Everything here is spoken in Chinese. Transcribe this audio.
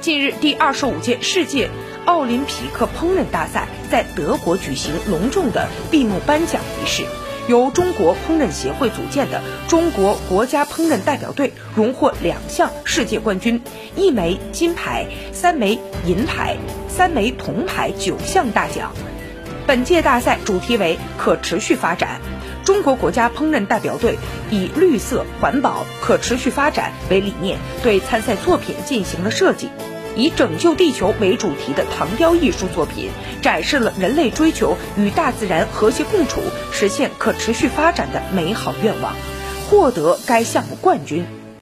近日，第二十五届世界奥林匹克烹饪大赛在德国举行隆重的闭幕颁奖仪式。由中国烹饪协会组建的中国国家烹饪代表队荣获两项世界冠军，一枚金牌，三枚银牌，三枚铜牌，九项大奖。本届大赛主题为可持续发展。中国国家烹饪代表队以绿色环保、可持续发展为理念，对参赛作品进行了设计。以拯救地球为主题的唐雕艺术作品，展示了人类追求与大自然和谐共处、实现可持续发展的美好愿望，获得该项目冠军。